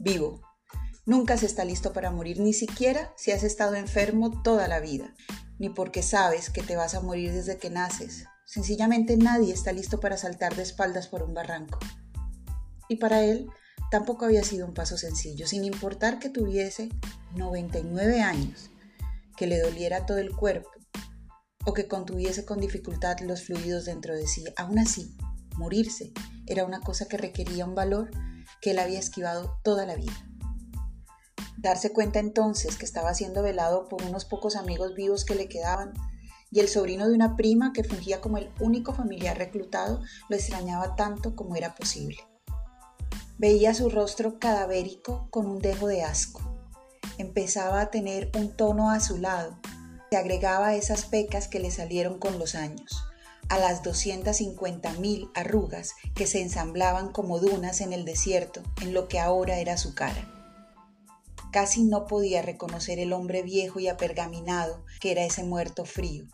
vivo. Nunca se está listo para morir, ni siquiera si has estado enfermo toda la vida, ni porque sabes que te vas a morir desde que naces. Sencillamente nadie está listo para saltar de espaldas por un barranco. Y para él tampoco había sido un paso sencillo, sin importar que tuviese 99 años, que le doliera todo el cuerpo o que contuviese con dificultad los fluidos dentro de sí. Aún así, morirse era una cosa que requería un valor que él había esquivado toda la vida. Darse cuenta entonces que estaba siendo velado por unos pocos amigos vivos que le quedaban y el sobrino de una prima que fungía como el único familiar reclutado lo extrañaba tanto como era posible. Veía su rostro cadavérico con un dejo de asco. Empezaba a tener un tono azulado. Se agregaba a esas pecas que le salieron con los años a las 250.000 arrugas que se ensamblaban como dunas en el desierto en lo que ahora era su cara. Casi no podía reconocer el hombre viejo y apergaminado que era ese muerto frío,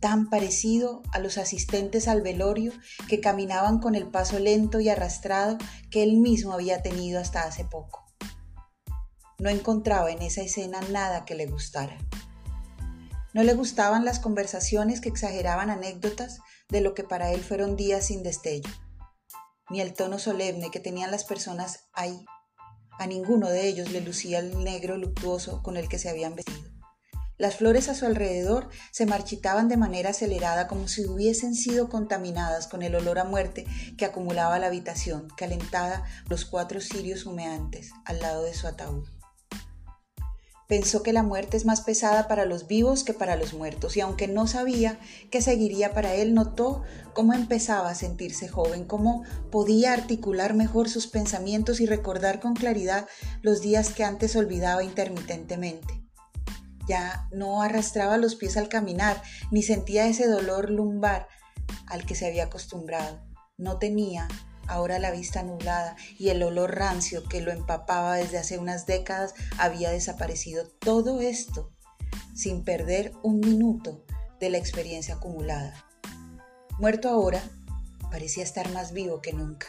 tan parecido a los asistentes al velorio que caminaban con el paso lento y arrastrado que él mismo había tenido hasta hace poco. No encontraba en esa escena nada que le gustara. No le gustaban las conversaciones que exageraban anécdotas de lo que para él fueron días sin destello, ni el tono solemne que tenían las personas ahí. A ninguno de ellos le lucía el negro luctuoso con el que se habían vestido. Las flores a su alrededor se marchitaban de manera acelerada como si hubiesen sido contaminadas con el olor a muerte que acumulaba la habitación, calentada los cuatro cirios humeantes al lado de su ataúd. Pensó que la muerte es más pesada para los vivos que para los muertos, y aunque no sabía qué seguiría para él, notó cómo empezaba a sentirse joven, cómo podía articular mejor sus pensamientos y recordar con claridad los días que antes olvidaba intermitentemente. Ya no arrastraba los pies al caminar, ni sentía ese dolor lumbar al que se había acostumbrado. No tenía ahora la vista nublada y el olor rancio que lo empapaba desde hace unas décadas había desaparecido. Todo esto sin perder un minuto de la experiencia acumulada. Muerto ahora, parecía estar más vivo que nunca.